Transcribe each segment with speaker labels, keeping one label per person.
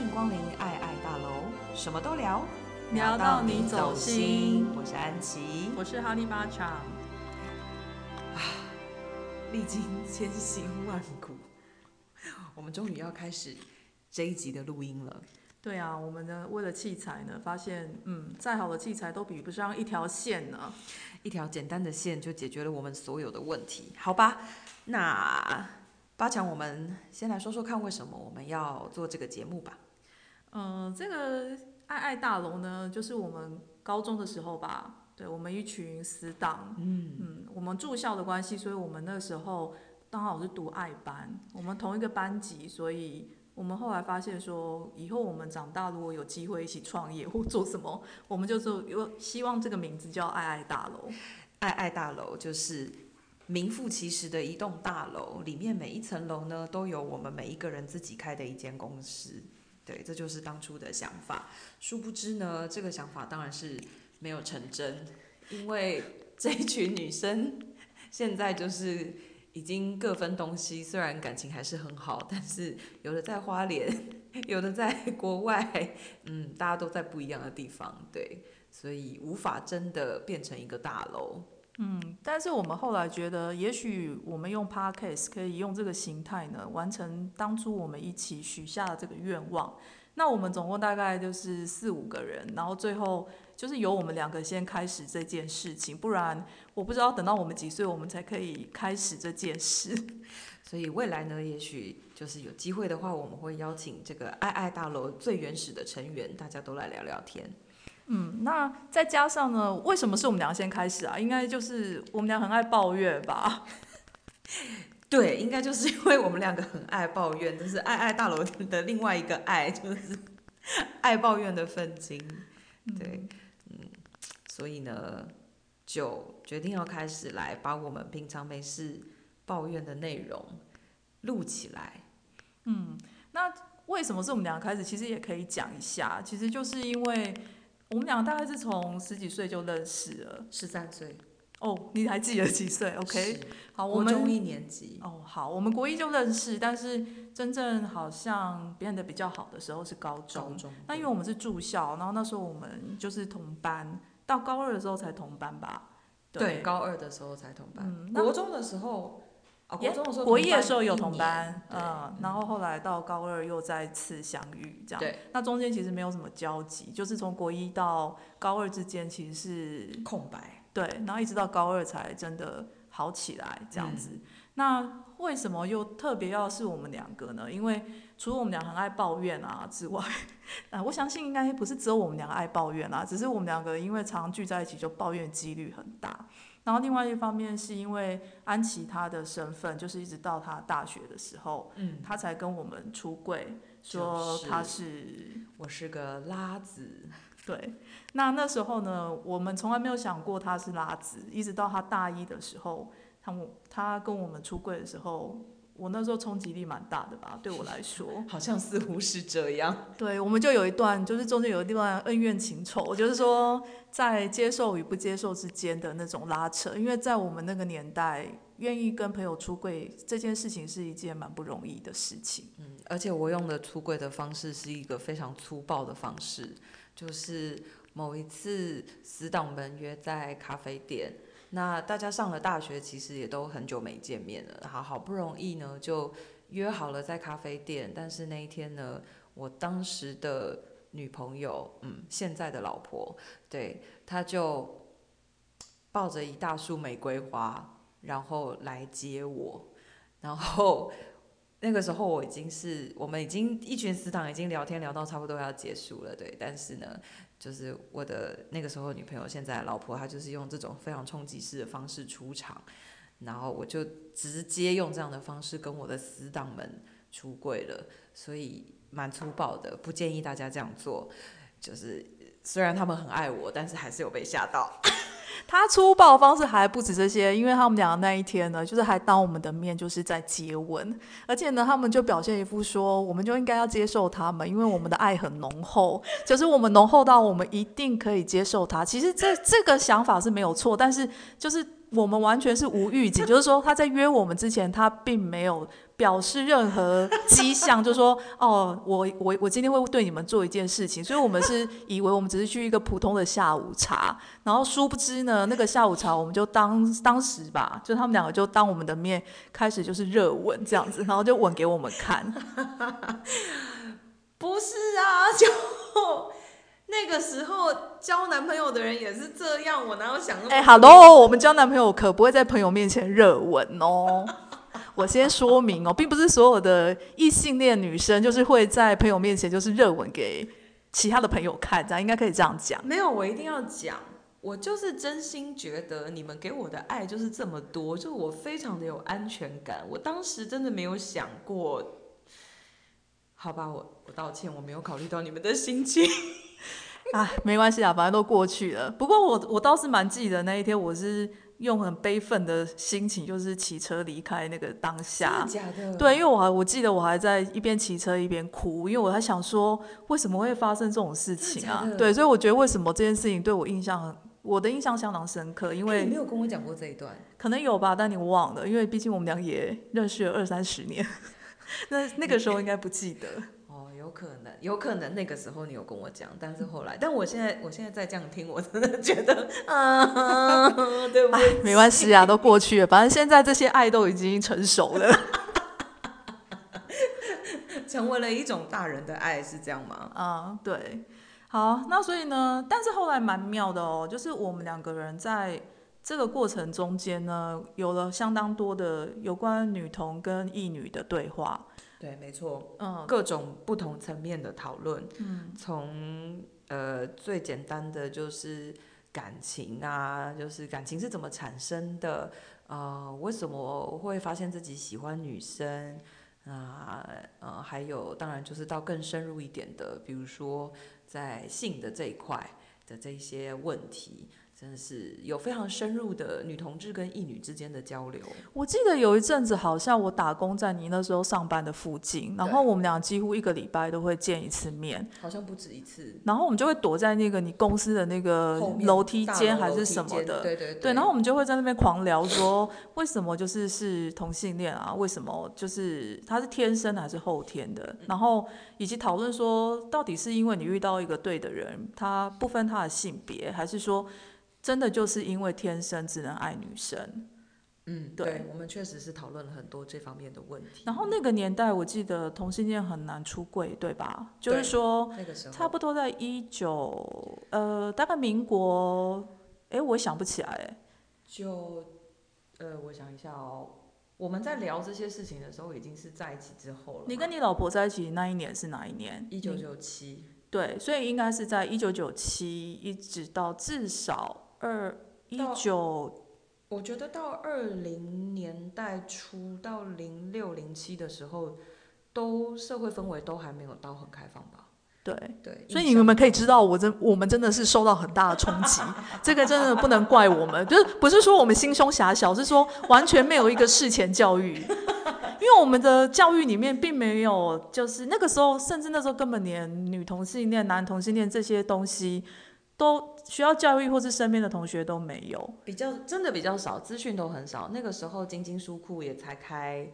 Speaker 1: 迎光临爱爱大楼，什么都聊，
Speaker 2: 聊到你走心。
Speaker 1: 我是安琪，
Speaker 2: 我是哈利巴强。
Speaker 1: 啊，历经千辛万苦，我们终于要开始这一集的录音了。
Speaker 2: 对啊，我们呢，为了器材呢，发现，嗯，再好的器材都比不上一条线呢。
Speaker 1: 一条简单的线就解决了我们所有的问题，好吧？那八强，我们先来说说看，为什么我们要做这个节目吧？
Speaker 2: 嗯、呃，这个爱爱大楼呢，就是我们高中的时候吧，对，我们一群死党，嗯嗯，我们住校的关系，所以我们那时候刚好是读爱班，我们同一个班级，所以。我们后来发现说，以后我们长大如果有机会一起创业或做什么，我们就说有希望这个名字叫爱爱大楼。
Speaker 1: 爱爱大楼就是名副其实的一栋大楼，里面每一层楼呢都有我们每一个人自己开的一间公司。对，这就是当初的想法。殊不知呢，这个想法当然是没有成真，因为这一群女生现在就是。已经各分东西，虽然感情还是很好，但是有的在花莲，有的在国外，嗯，大家都在不一样的地方，对，所以无法真的变成一个大楼。
Speaker 2: 嗯，但是我们后来觉得，也许我们用 Podcast 可以用这个形态呢，完成当初我们一起许下的这个愿望。那我们总共大概就是四五个人，然后最后就是由我们两个先开始这件事情，不然我不知道等到我们几岁，我们才可以开始这件事。
Speaker 1: 所以未来呢，也许就是有机会的话，我们会邀请这个爱爱大楼最原始的成员，大家都来聊聊天。
Speaker 2: 嗯，那再加上呢，为什么是我们俩先开始啊？应该就是我们俩很爱抱怨吧。
Speaker 1: 对，应该就是因为我们两个很爱抱怨，就是爱爱大楼的另外一个爱，就是 爱抱怨的愤青。对，嗯，所以呢，就决定要开始来把我们平常没事抱怨的内容录起来。
Speaker 2: 嗯，那为什么是我们两个开始？其实也可以讲一下，其实就是因为我们俩大概是从十几岁就认识了，
Speaker 1: 十三岁。
Speaker 2: 哦，你还记得几岁？OK，好，我们
Speaker 1: 国中一年级。
Speaker 2: 哦，好，我们国一就认识，但是真正好像变得比较好的时候是高中。高中。那因为我们是住校，然后那时候我们就是同班，到高二的时候才同班吧？
Speaker 1: 对，对高二的时候才同班。嗯，国中的时候，啊，国中的时候，
Speaker 2: 国一的时候有同班，嗯，然后后来到高二又再次相遇，这样。对。那中间其实没有什么交集，就是从国一到高二之间其实是
Speaker 1: 空白。
Speaker 2: 对，然后一直到高二才真的好起来这样子。嗯、那为什么又特别要是我们两个呢？因为除了我们俩很爱抱怨啊之外，啊，我相信应该不是只有我们两个爱抱怨啊，只是我们两个因为常常聚在一起就抱怨几率很大。然后另外一方面是因为安琪她的身份，就是一直到她大学的时候，嗯，她才跟我们出柜，说她是、就是、
Speaker 1: 我是个拉子。
Speaker 2: 对，那那时候呢，我们从来没有想过他是拉子，一直到他大一的时候，他他跟我们出柜的时候，我那时候冲击力蛮大的吧，对我来说，
Speaker 1: 好像似乎是这样。
Speaker 2: 对，我们就有一段，就是中间有一段恩怨情仇，就是说在接受与不接受之间的那种拉扯，因为在我们那个年代，愿意跟朋友出柜这件事情是一件蛮不容易的事情。
Speaker 1: 嗯，而且我用的出柜的方式是一个非常粗暴的方式。就是某一次死党们约在咖啡店，那大家上了大学，其实也都很久没见面了，好好不容易呢就约好了在咖啡店，但是那一天呢，我当时的女朋友，嗯，现在的老婆，对，她就抱着一大束玫瑰花，然后来接我，然后。那个时候我已经是，我们已经一群死党已经聊天聊到差不多要结束了，对。但是呢，就是我的那个时候女朋友，现在老婆，她就是用这种非常冲击式的方式出场，然后我就直接用这样的方式跟我的死党们出柜了，所以蛮粗暴的，不建议大家这样做。就是虽然他们很爱我，但是还是有被吓到。
Speaker 2: 他粗暴的方式还不止这些，因为他们两个那一天呢，就是还当我们的面就是在接吻，而且呢，他们就表现一副说，我们就应该要接受他们，因为我们的爱很浓厚，就是我们浓厚到我们一定可以接受他。其实这这个想法是没有错，但是就是我们完全是无预警，就是说他在约我们之前，他并没有表示任何迹象，就说哦，我我我今天会对你们做一件事情，所以我们是以为我们只是去一个普通的下午茶，然后殊不知呢，那个下午茶我们就当当时吧，就他们两个就当我们的面开始就是热吻这样子，然后就吻给我们看。
Speaker 1: 不是啊，就。那个时候交男朋友的人也是这样，我哪有想那么？哎、
Speaker 2: 欸、，Hello，我们交男朋友可不会在朋友面前热吻哦。我先说明哦，并不是所有的异性恋女生就是会在朋友面前就是热吻给其他的朋友看，这样应该可以这样讲。
Speaker 1: 没有，我一定要讲，我就是真心觉得你们给我的爱就是这么多，就我非常的有安全感。我当时真的没有想过，好吧，我我道歉，我没有考虑到你们的心情。
Speaker 2: 啊，没关系啊，反正都过去了。不过我我倒是蛮记得那一天，我是用很悲愤的心情，就是骑车离开那个当下。
Speaker 1: 真的假的？
Speaker 2: 对，因为我还我记得我还在一边骑车一边哭，因为我还想说，为什么会发生这种事情啊？对，所以我觉得为什么这件事情对我印象很，我的印象相当深刻。因为
Speaker 1: 你没有跟我讲过这一段，
Speaker 2: 可能有吧，但你忘了，因为毕竟我们俩也认识了二三十年，那那个时候应该不记得。
Speaker 1: 有可能，有可能那个时候你有跟我讲，但是后来，但我现在，我现在再这样听，我真的觉得，啊，对不对？
Speaker 2: 没关系啊，都过去了，反正现在这些爱都已经成熟了，
Speaker 1: 成为了一种大人的爱，是这样吗？
Speaker 2: 啊，对。好，那所以呢，但是后来蛮妙的哦，就是我们两个人在这个过程中间呢，有了相当多的有关女童跟异女的对话。
Speaker 1: 对，没错，嗯，各种不同层面的讨论，
Speaker 2: 嗯，
Speaker 1: 从呃最简单的就是感情啊，就是感情是怎么产生的，呃，为什么会发现自己喜欢女生啊，呃，呃，还有当然就是到更深入一点的，比如说在性的这一块的这些问题。真的是有非常深入的女同志跟异女之间的交流。
Speaker 2: 我记得有一阵子，好像我打工在你那时候上班的附近，然后我们俩几乎一个礼拜都会见一次面，
Speaker 1: 好像不止一次。
Speaker 2: 然后我们就会躲在那个你公司的那个楼梯间还是什么的，
Speaker 1: 对对对，
Speaker 2: 对。然后我们就会在那边狂聊说，为什么就是是同性恋啊？为什么就是他是天生的还是后天的？然后以及讨论说，到底是因为你遇到一个对的人，他不分他的性别，还是说？真的就是因为天生只能爱女生，
Speaker 1: 嗯，对，对，我们确实是讨论了很多这方面的问题。
Speaker 2: 然后那个年代，我记得同性恋很难出柜，对吧？就是说，
Speaker 1: 那个时候
Speaker 2: 差不多在一九，呃，大概民国，哎，我想不起来，
Speaker 1: 就，呃，我想一下哦，我们在聊这些事情的时候，已经是在一起之后了。
Speaker 2: 你跟你老婆在一起那一年是哪一年？
Speaker 1: 一九九七。
Speaker 2: 对，所以应该是在一九九七，一直到至少。二一九，
Speaker 1: 我觉得到二零年代初到零六零七的时候，都社会氛围都还没有到很开放吧？
Speaker 2: 对
Speaker 1: 对，
Speaker 2: 所以你们可以知道，我真我们真的是受到很大的冲击，这个真的不能怪我们，就是不是说我们心胸狭小，是说完全没有一个事前教育，因为我们的教育里面并没有，就是那个时候，甚至那时候根本连女同性恋、男同性恋这些东西。都需要教育，或是身边的同学都没有，
Speaker 1: 比较真的比较少，资讯都很少。那个时候，晶晶书库也才开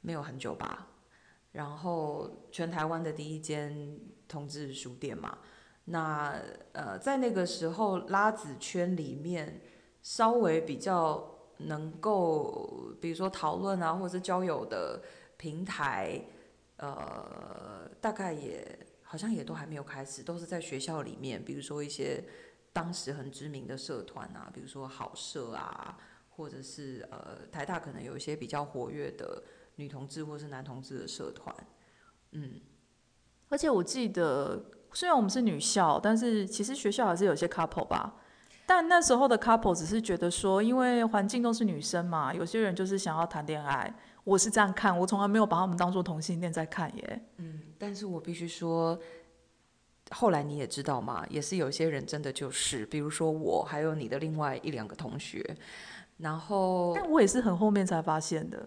Speaker 1: 没有很久吧。然后，全台湾的第一间同志书店嘛。那呃，在那个时候，拉子圈里面稍微比较能够，比如说讨论啊，或者是交友的平台，呃，大概也。好像也都还没有开始，都是在学校里面，比如说一些当时很知名的社团啊，比如说好社啊，或者是呃台大可能有一些比较活跃的女同志或是男同志的社团，嗯，
Speaker 2: 而且我记得虽然我们是女校，但是其实学校还是有些 couple 吧，但那时候的 couple 只是觉得说，因为环境都是女生嘛，有些人就是想要谈恋爱。我是这样看，我从来没有把他们当做同性恋在看耶。
Speaker 1: 嗯，但是我必须说，后来你也知道嘛，也是有些人真的就是，比如说我，还有你的另外一两个同学，然后，
Speaker 2: 但我也是很后面才发现的。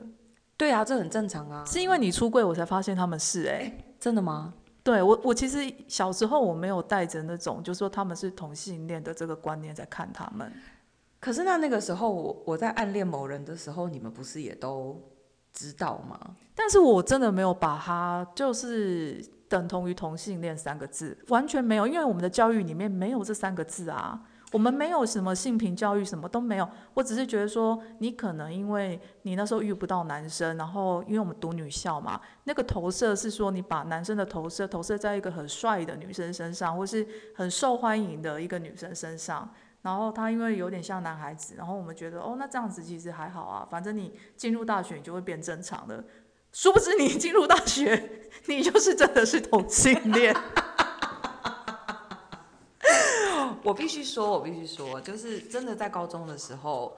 Speaker 1: 对啊，这很正常啊。
Speaker 2: 是因为你出柜，我才发现他们是哎、
Speaker 1: 欸，真的吗？
Speaker 2: 对我，我其实小时候我没有带着那种，就是说他们是同性恋的这个观念在看他们。
Speaker 1: 可是那那个时候我我在暗恋某人的时候，你们不是也都知道吗？
Speaker 2: 但是我真的没有把他就是等同于同性恋三个字，完全没有，因为我们的教育里面没有这三个字啊。我们没有什么性平教育，什么都没有。我只是觉得说，你可能因为你那时候遇不到男生，然后因为我们读女校嘛，那个投射是说你把男生的投射投射在一个很帅的女生身上，或是很受欢迎的一个女生身上，然后他因为有点像男孩子，然后我们觉得哦，那这样子其实还好啊，反正你进入大学你就会变正常的。殊不知你进入大学，你就是真的是同性恋。
Speaker 1: 我必须说，我必须说，就是真的在高中的时候，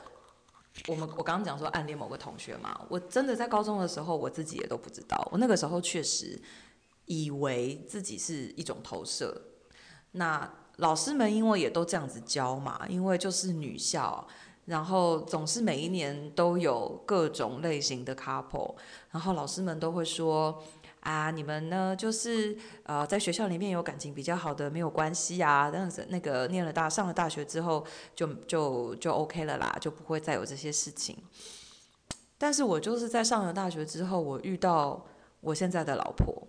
Speaker 1: 我们我刚刚讲说暗恋某个同学嘛，我真的在高中的时候，我自己也都不知道。我那个时候确实以为自己是一种投射。那老师们因为也都这样子教嘛，因为就是女校，然后总是每一年都有各种类型的 couple，然后老师们都会说。啊，你们呢？就是呃，在学校里面有感情比较好的没有关系啊。但是那个念了大上了大学之后，就就就 OK 了啦，就不会再有这些事情。但是我就是在上了大学之后，我遇到我现在的老婆，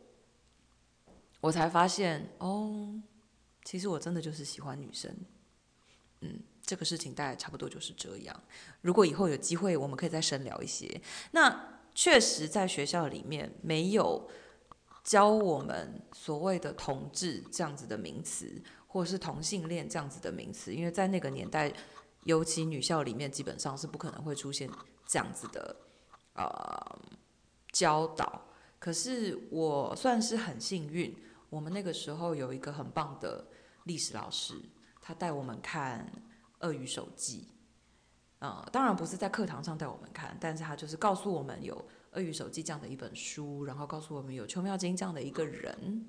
Speaker 1: 我才发现哦，其实我真的就是喜欢女生。嗯，这个事情大概差不多就是这样。如果以后有机会，我们可以再深聊一些。那确实在学校里面没有。教我们所谓的同志这样子的名词，或者是同性恋这样子的名词，因为在那个年代，尤其女校里面基本上是不可能会出现这样子的呃教导。可是我算是很幸运，我们那个时候有一个很棒的历史老师，他带我们看《鳄鱼手记》。呃，当然不是在课堂上带我们看，但是他就是告诉我们有。《鳄鱼手记》这样的一本书，然后告诉我们有邱妙金这样的一个人，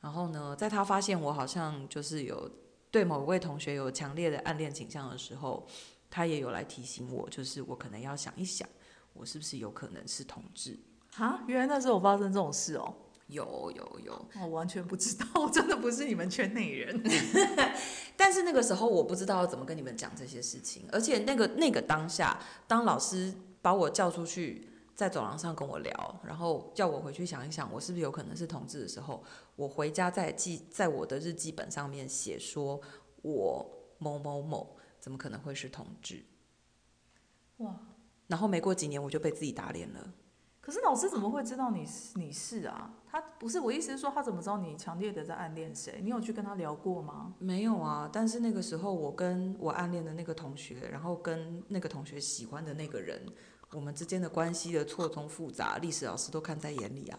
Speaker 1: 然后呢，在他发现我好像就是有对某位同学有强烈的暗恋倾向的时候，他也有来提醒我，就是我可能要想一想，我是不是有可能是同志
Speaker 2: 啊？原来那时候发生这种事哦，
Speaker 1: 有有有，
Speaker 2: 我完全不知道，我 真的不是你们圈内人。
Speaker 1: 但是那个时候我不知道要怎么跟你们讲这些事情，而且那个那个当下，当老师把我叫出去。在走廊上跟我聊，然后叫我回去想一想，我是不是有可能是同志的时候，我回家在记在我的日记本上面写说，我某某某怎么可能会是同志？哇！然后没过几年我就被自己打脸了。
Speaker 2: 可是老师怎么会知道你是你是啊？他不是，我意思是说，他怎么知道你强烈的在暗恋谁？你有去跟他聊过吗？
Speaker 1: 没有啊，但是那个时候我跟我暗恋的那个同学，然后跟那个同学喜欢的那个人。我们之间的关系的错综复杂，历史老师都看在眼里啊！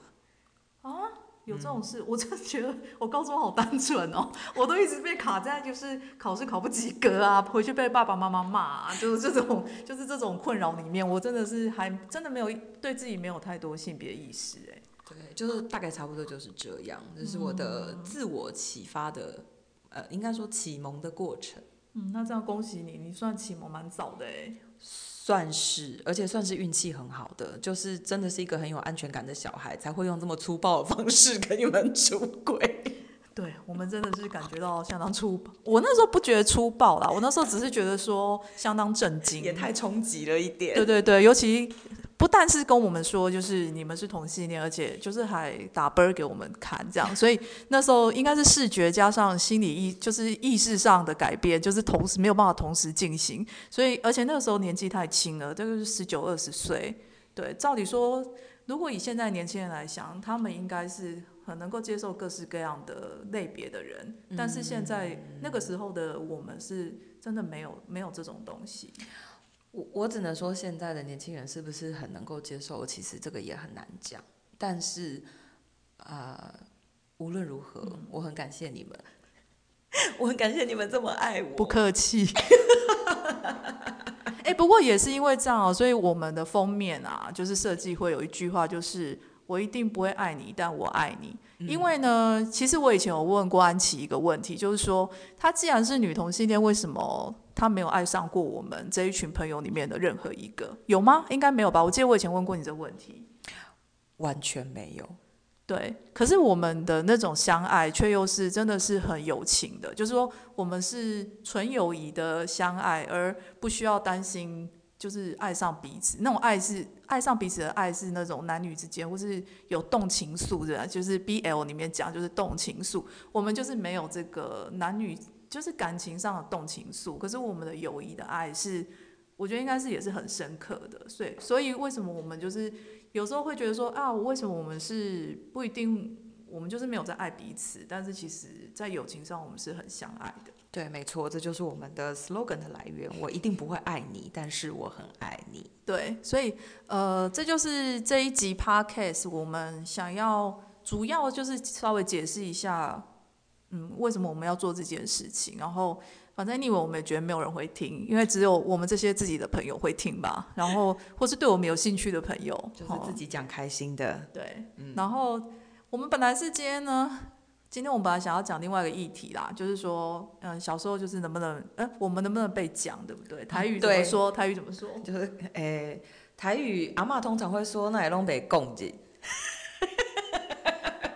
Speaker 2: 啊，有这种事？嗯、我真的觉得我高中好单纯哦，我都一直被卡在就是考试考不及格啊，回去被爸爸妈妈骂啊，就是这种就是这种困扰里面，我真的是还真的没有对自己没有太多性别意识哎。
Speaker 1: 对，就是大概差不多就是这样，这是我的自我启发的，呃，应该说启蒙的过程。
Speaker 2: 嗯，那这样恭喜你，你算启蒙蛮早的哎。
Speaker 1: 算是，而且算是运气很好的，就是真的是一个很有安全感的小孩，才会用这么粗暴的方式跟你们出轨。
Speaker 2: 对，我们真的是感觉到相当粗暴。我那时候不觉得粗暴啦，我那时候只是觉得说相当震惊，
Speaker 1: 也太冲击了一点。
Speaker 2: 对对对，尤其。不但是跟我们说，就是你们是同性恋，而且就是还打啵给我们看，这样，所以那时候应该是视觉加上心理意，就是意识上的改变，就是同时没有办法同时进行，所以而且那个时候年纪太轻了，这个是十九二十岁，对，照理说，如果以现在年轻人来想，他们应该是很能够接受各式各样的类别的人，但是现在那个时候的我们是真的没有没有这种东西。
Speaker 1: 我我只能说，现在的年轻人是不是很能够接受？其实这个也很难讲。但是，呃，无论如何，嗯，我很感谢你们，我很感谢你们这么爱我。
Speaker 2: 不客气。哎、欸，不过也是因为这样，所以我们的封面啊，就是设计会有一句话，就是“我一定不会爱你，但我爱你”。嗯。因为呢，其实我以前有问过安琪一个问题，就是说，她既然是女同性恋，为什么？他没有爱上过我们这一群朋友里面的任何一个，有吗？应该没有吧。我记得我以前问过你这个问题，
Speaker 1: 完全没有。
Speaker 2: 对，可是我们的那种相爱，却又是真的是很友情的，就是说我们是纯友谊的相爱，而不需要担心就是爱上彼此。那种爱是爱上彼此的爱，是那种男女之间或是有动情愫的，就是 BL 里面讲就是动情愫。我们就是没有这个男女就是感情上的动情愫，可是我们的友谊的爱是，我觉得应该是也是很深刻的。所以，所以为什么我们就是？有时候会觉得说啊，为什么我们是不一定，我们就是没有在爱彼此，但是其实在友情上我们是很相爱的。
Speaker 1: 对，没错，这就是我们的 slogan 的来源。我一定不会爱你，但是我很爱你。
Speaker 2: 对，所以呃，这就是这一集 podcast 我们想要主要就是稍微解释一下，嗯，为什么我们要做这件事情，然后。反正你以为我们也觉得没有人会听，因为只有我们这些自己的朋友会听吧。然后，或是对我们有兴趣的朋友，
Speaker 1: 就是自己讲开心的。
Speaker 2: 对，嗯。然后我们本来是今天呢，今天我们本来想要讲另外一个议题啦，就是说，嗯，小时候就是能不能，呃，我们能不能被讲，对不对？台语怎么说？台语怎么说？
Speaker 1: 就是，诶、欸，台语阿妈通常会说，那也拢被讲进。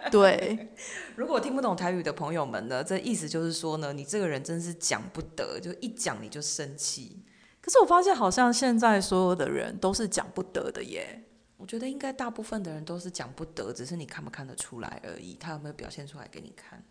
Speaker 2: 对，
Speaker 1: 如果听不懂台语的朋友们呢，这意思就是说呢，你这个人真是讲不得，就一讲你就生气。
Speaker 2: 可是我发现好像现在所有的人都是讲不得的耶。
Speaker 1: 我觉得应该大部分的人都是讲不得，只是你看不看得出来而已。他有没有表现出来给你看？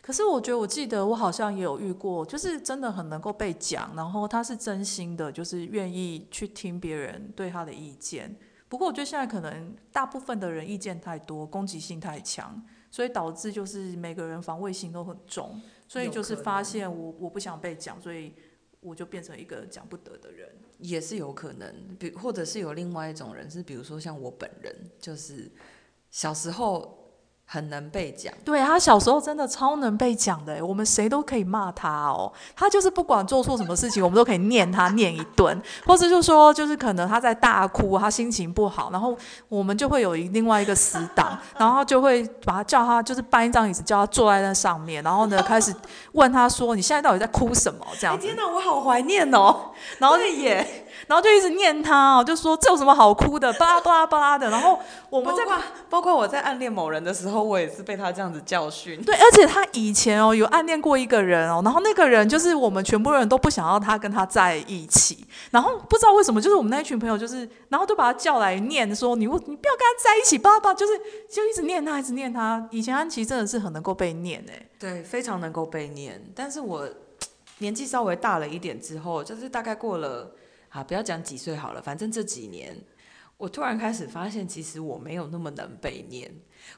Speaker 2: 可是我觉得，我记得我好像也有遇过，就是真的很能够被讲，然后他是真心的，就是愿意去听别人对他的意见。不过我觉得现在可能大部分的人意见太多，攻击性太强，所以导致就是每个人防卫心都很重，所以就是发现我我不想被讲，所以我就变成一个讲不得的人，
Speaker 1: 也是有可能。比或者是有另外一种人，是比如说像我本人，就是小时候。很能被讲，
Speaker 2: 对，他小时候真的超能被讲的，我们谁都可以骂他哦。他就是不管做错什么事情，我们都可以念他念一顿，或者就说就是可能他在大哭，他心情不好，然后我们就会有一另外一个死党，然后就会把他叫他就是搬一张椅子叫他坐在那上面，然后呢开始问他说，你现在到底在哭什么？这样子。
Speaker 1: 天哪，我好怀念哦。然后也。
Speaker 2: 然后就一直念他哦，就说这有什么好哭的，巴拉巴拉巴拉的。然后我们在
Speaker 1: 包括，包括我在暗恋某人的时候，我也是被他这样子教训。
Speaker 2: 对，而且他以前哦有暗恋过一个人哦，然后那个人就是我们全部人都不想要他跟他在一起。然后不知道为什么，就是我们那一群朋友就是，然后都把他叫来念说你你不要跟他在一起，巴拉巴拉，就是就一直念他，一直念他。以前安琪真的是很能够被念哎，
Speaker 1: 对，非常能够被念。但是我 年纪稍微大了一点之后，就是大概过了。啊，不要讲几岁好了，反正这几年，我突然开始发现，其实我没有那么能被念，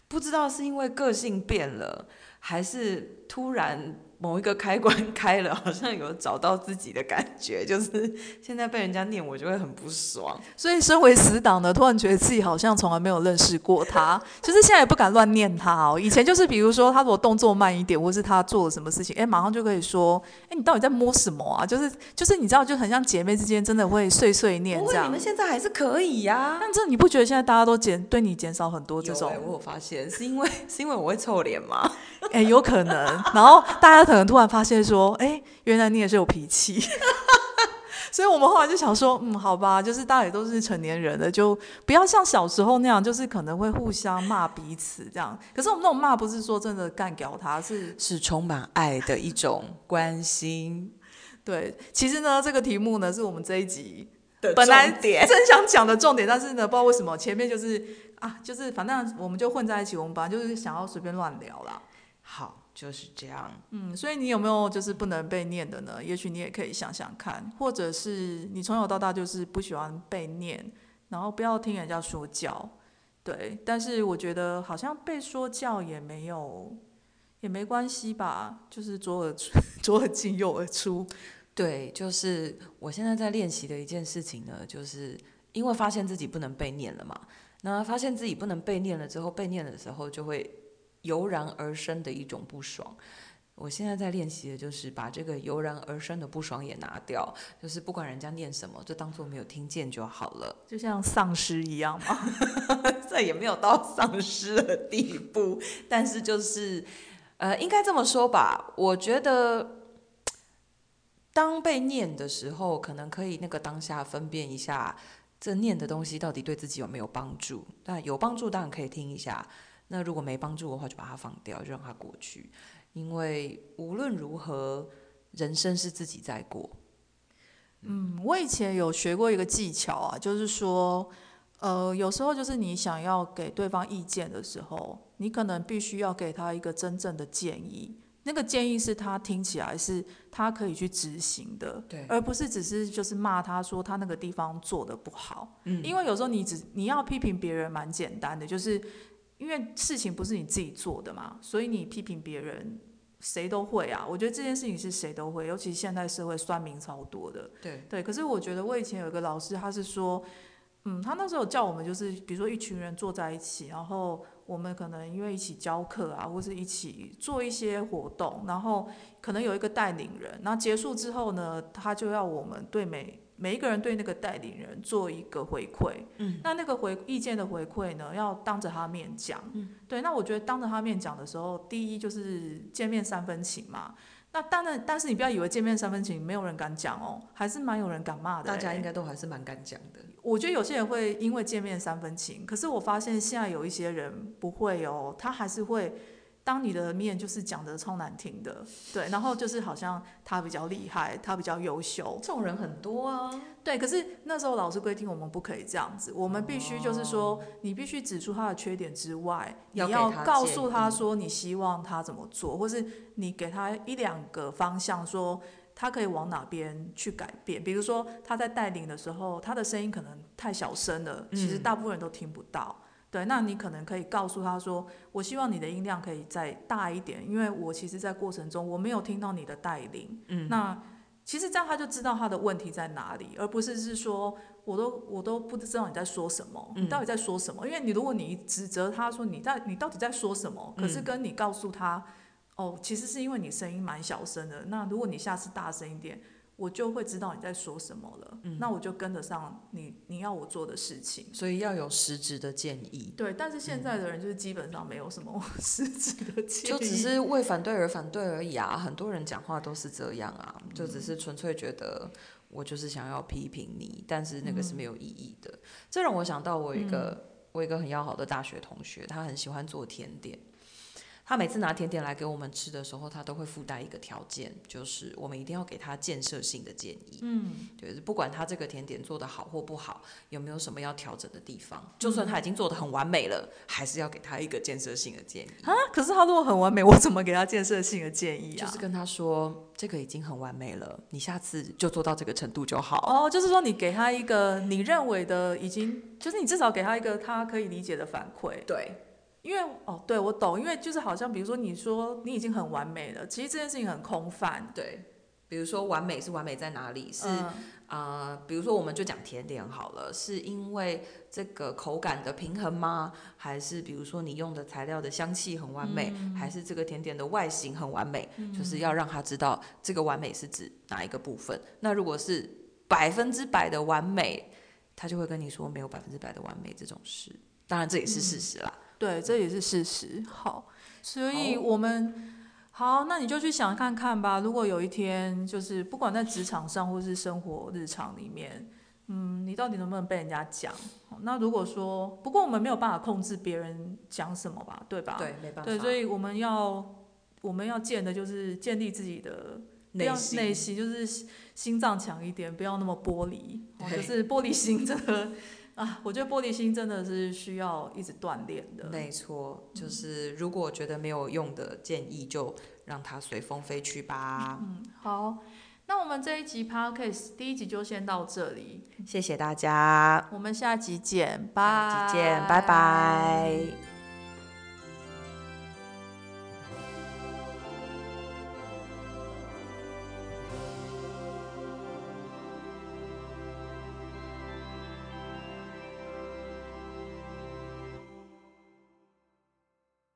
Speaker 1: 不知道是因为个性变了，还是突然。某一个开关开了，好像有找到自己的感觉，就是 现在被人家念，我就会很不爽。
Speaker 2: 所以身为死党的，突然觉得自己好像从来没有认识过他，就是现在也不敢乱念他哦。以前就是比如说他如果动作慢一点，或是他做了什么事情，哎，马上就可以说，哎，你到底在摸什么啊？就是就是你知道，就很像姐妹之间真的会碎碎念这样。
Speaker 1: 你们现在还是可以呀、啊，
Speaker 2: 但这你不觉得现在大家都减对你减少很多
Speaker 1: 这种？我有发现是因为 是因为我会臭脸吗？
Speaker 2: 哎，有可能。然后大家。可能突然发现说，哎，原来你也是有脾气，所以我们后来就想说，嗯，好吧，就是大家也都是成年人了，就不要像小时候那样，就是可能会互相骂彼此这样。可是我们那种骂不是说真的干掉他，是
Speaker 1: 是充满爱的一种关心。
Speaker 2: 对，其实呢，这个题目呢是我们这一集本来真想讲的重点，但是呢，不知道为什么前面就是啊，就是反正我们就混在一起，我们本来就是想要随便乱聊啦。
Speaker 1: 好。就是这样，
Speaker 2: 嗯，所以你有没有就是不能被念的呢？也许你也可以想想看，或者是你从小到大就是不喜欢被念，然后不要听人家说教，对。但是我觉得好像被说教也没有，也没关系吧，就是左耳出 左耳进右耳出。
Speaker 1: 对，就是我现在在练习的一件事情呢，就是因为发现自己不能被念了嘛，那发现自己不能被念了之后，被念的时候就会。油然而生的一种不爽，我现在在练习的就是把这个油然而生的不爽也拿掉，就是不管人家念什么，就当做没有听见就好了，
Speaker 2: 就像丧尸一样嘛。
Speaker 1: 这也没有到丧尸的地步，但是就是，呃，应该这么说吧。我觉得，当被念的时候，可能可以那个当下分辨一下，这念的东西到底对自己有没有帮助。但有帮助当然可以听一下。那如果没帮助的话，就把它放掉，就让它过去。因为无论如何，人生是自己在过。
Speaker 2: 嗯，我以前有学过一个技巧啊，就是说，呃，有时候就是你想要给对方意见的时候，你可能必须要给他一个真正的建议。那个建议是他听起来是他可以去执行的，
Speaker 1: 对，
Speaker 2: 而不是只是就是骂他说他那个地方做的不好。
Speaker 1: 嗯，
Speaker 2: 因为有时候你只你要批评别人蛮简单的，就是因为事情不是你自己做的嘛，所以你批评别人谁都会啊。我觉得这件事情是谁都会，尤其现代社会酸民超多的。
Speaker 1: 对
Speaker 2: 对，可是我觉得我以前有一个老师，他是说，嗯，他那时候叫我们就是比如说一群人坐在一起，然后。我们可能因为一起教课啊，或是一起做一些活动，然后可能有一个带领人，那结束之后呢，他就要我们对每每一个人对那个带领人做一个回馈。
Speaker 1: 嗯，
Speaker 2: 那那个回意见的回馈呢，要当着他面讲。
Speaker 1: 嗯，
Speaker 2: 对，那我觉得当着他面讲的时候，第一就是见面三分情嘛。那当然，但是你不要以为见面三分情，没有人敢讲哦，还是蛮有人敢骂的欸。
Speaker 1: 大家应该都还是蛮敢讲的。
Speaker 2: 我觉得有些人会因为见面三分情，可是我发现现在有一些人不会哦，他还是会当你的面就是讲的超难听的，对，然后就是好像他比较厉害，他比较优秀，
Speaker 1: 这种人很多啊。
Speaker 2: 对，可是那时候老师规定我们不可以这样子，我们必须就是说，
Speaker 1: 哦、
Speaker 2: 你必须指出他的缺点之外，
Speaker 1: 要
Speaker 2: 你要告诉他说你希望他怎么做，或是你给他一两个方向说。他可以往哪边去改变？比如说他在带领的时候，他的声音可能太小声了，其实大部分人都听不到。嗯、对，那你可能可以告诉他说：“我希望你的音量可以再大一点，因为我其实，在过程中我没有听到你的带领。”嗯，那其实这样他就知道他的问题在哪里，而不是是说我都我都不知道你在说什么，你到底在说什么？嗯、因为你如果你指责他说你在你到底在说什么，可是跟你告诉他。哦，其实是因为你声音蛮小声的。那如果你下次大声一点，我就会知道你在说什么了。嗯，那我就跟得上你你要我做的事情。
Speaker 1: 所以要有实质的建议。
Speaker 2: 对，但是现在的人就是基本上没有什么 实质的建议，
Speaker 1: 就只是为反对而反对而已啊。很多人讲话都是这样啊，就只是纯粹觉得我就是想要批评你，但是那个是没有意义的。嗯，这让我想到我一个，嗯，我一个很要好的大学同学，他很喜欢做甜点。他每次拿甜点来给我们吃的时候，他都会附带一个条件，就是我们一定要给他建设性的建议。嗯，就是不管他这个甜点做的好或不好，有没有什么要调整的地方，就算他已经做的很完美了，还是要给他一个建设性的建议。
Speaker 2: 啊，可是他如果很完美，我怎么给他建设性的建议啊？
Speaker 1: 就是跟他说，这个已经很完美了，你下次就做到这个程度就好。
Speaker 2: 哦，就是说你给他一个你认为的已经，就是你至少给他一个他可以理解的反馈。
Speaker 1: 对。
Speaker 2: 因为哦，对，我懂，因为就是好像比如说你说你已经很完美了，其实这件事情很空泛。
Speaker 1: 对，比如说完美是完美在哪里？是啊、嗯呃，比如说我们就讲甜点好了，是因为这个口感的平衡吗？还是比如说你用的材料的香气很完美？嗯、还是这个甜点的外形很完美？嗯、就是要让他知道这个完美是指哪一个部分。那如果是百分之百的完美，他就会跟你说没有百分之百的完美这种事。当然这也是事实啦。嗯
Speaker 2: 对，这也是事实。好，所以我们好，那你就去想看看吧。如果有一天，就是不管在职场上或是生活日常里面，嗯，你到底能不能被人家讲？那如果说，不过我们没有办法控制别人讲什么吧，对吧？
Speaker 1: 对，没办法。
Speaker 2: 对，所以我们要我们要建的就是建立自己的内心，内心就是心脏强一点，不要那么玻璃，就是玻璃心这个。啊，我觉得玻璃心真的是需要一直锻炼的。
Speaker 1: 没错，就是如果觉得没有用的建议，就让它随风飞去吧。
Speaker 2: 嗯，好，那我们这一集 Podcast 第一集就先到这里，
Speaker 1: 谢谢大家，
Speaker 2: 我们下集见，拜，
Speaker 1: 下集见，拜拜。